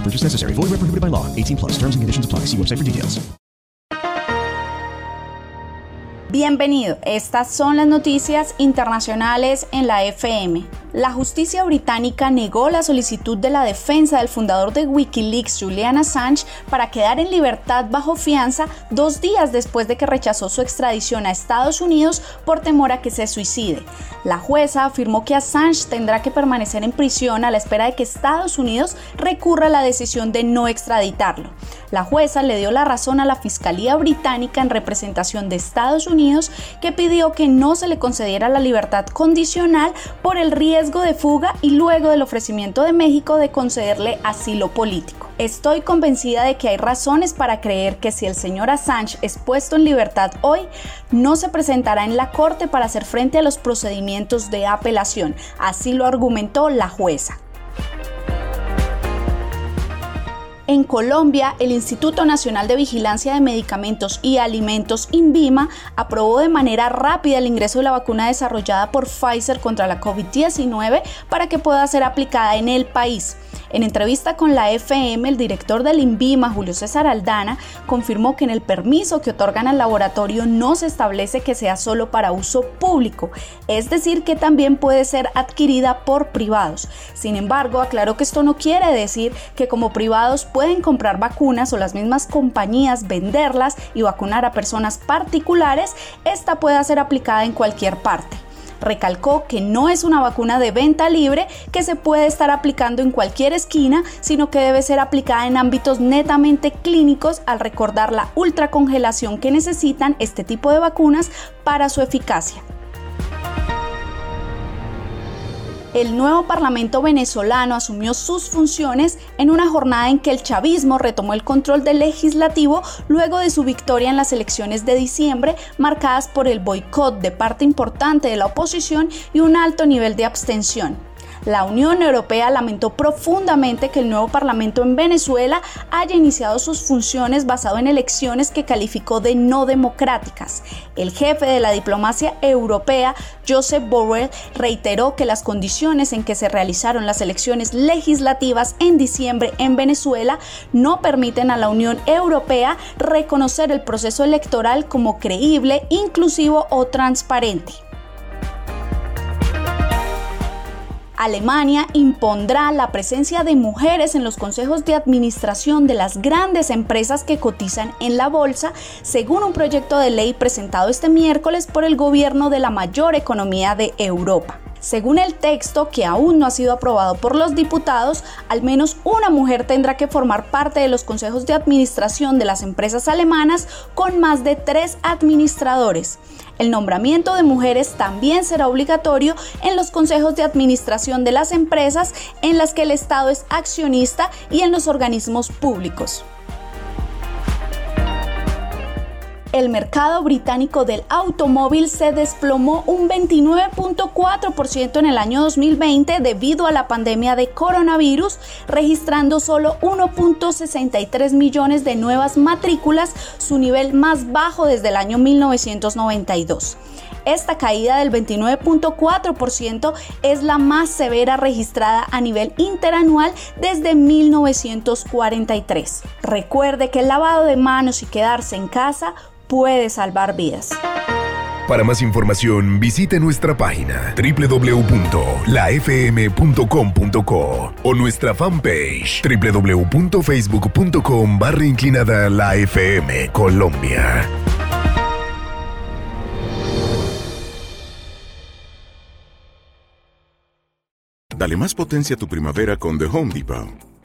No purchase necessary. Void where prohibited by law. 18 plus. Terms and conditions apply. See website for details. Bienvenido. Estas son las noticias internacionales en la FM. La justicia británica negó la solicitud de la defensa del fundador de Wikileaks, Julian Assange, para quedar en libertad bajo fianza dos días después de que rechazó su extradición a Estados Unidos por temor a que se suicide. La jueza afirmó que Assange tendrá que permanecer en prisión a la espera de que Estados Unidos recurra a la decisión de no extraditarlo. La jueza le dio la razón a la Fiscalía Británica en representación de Estados Unidos que pidió que no se le concediera la libertad condicional por el riesgo de fuga y luego del ofrecimiento de México de concederle asilo político. Estoy convencida de que hay razones para creer que si el señor Assange es puesto en libertad hoy, no se presentará en la corte para hacer frente a los procedimientos de apelación. Así lo argumentó la jueza. En Colombia, el Instituto Nacional de Vigilancia de Medicamentos y Alimentos, INVIMA, aprobó de manera rápida el ingreso de la vacuna desarrollada por Pfizer contra la COVID-19 para que pueda ser aplicada en el país. En entrevista con la FM, el director del INVIMA, Julio César Aldana, confirmó que en el permiso que otorgan al laboratorio no se establece que sea solo para uso público, es decir, que también puede ser adquirida por privados. Sin embargo, aclaró que esto no quiere decir que como privados pueden comprar vacunas o las mismas compañías venderlas y vacunar a personas particulares, esta pueda ser aplicada en cualquier parte. Recalcó que no es una vacuna de venta libre que se puede estar aplicando en cualquier esquina, sino que debe ser aplicada en ámbitos netamente clínicos al recordar la ultracongelación que necesitan este tipo de vacunas para su eficacia. El nuevo Parlamento venezolano asumió sus funciones en una jornada en que el chavismo retomó el control del legislativo luego de su victoria en las elecciones de diciembre, marcadas por el boicot de parte importante de la oposición y un alto nivel de abstención. La Unión Europea lamentó profundamente que el nuevo Parlamento en Venezuela haya iniciado sus funciones basado en elecciones que calificó de no democráticas. El jefe de la diplomacia europea, Joseph Borrell, reiteró que las condiciones en que se realizaron las elecciones legislativas en diciembre en Venezuela no permiten a la Unión Europea reconocer el proceso electoral como creíble, inclusivo o transparente. Alemania impondrá la presencia de mujeres en los consejos de administración de las grandes empresas que cotizan en la bolsa, según un proyecto de ley presentado este miércoles por el gobierno de la mayor economía de Europa. Según el texto, que aún no ha sido aprobado por los diputados, al menos una mujer tendrá que formar parte de los consejos de administración de las empresas alemanas con más de tres administradores. El nombramiento de mujeres también será obligatorio en los consejos de administración de las empresas en las que el Estado es accionista y en los organismos públicos. El mercado británico del automóvil se desplomó un 29.4% en el año 2020 debido a la pandemia de coronavirus, registrando solo 1.63 millones de nuevas matrículas, su nivel más bajo desde el año 1992. Esta caída del 29.4% es la más severa registrada a nivel interanual desde 1943. Recuerde que el lavado de manos y quedarse en casa puede salvar vidas. Para más información, visite nuestra página www.lafm.com.co o nuestra fanpage www.facebook.com barra inclinada la FM Colombia. Dale más potencia a tu primavera con The Home Depot.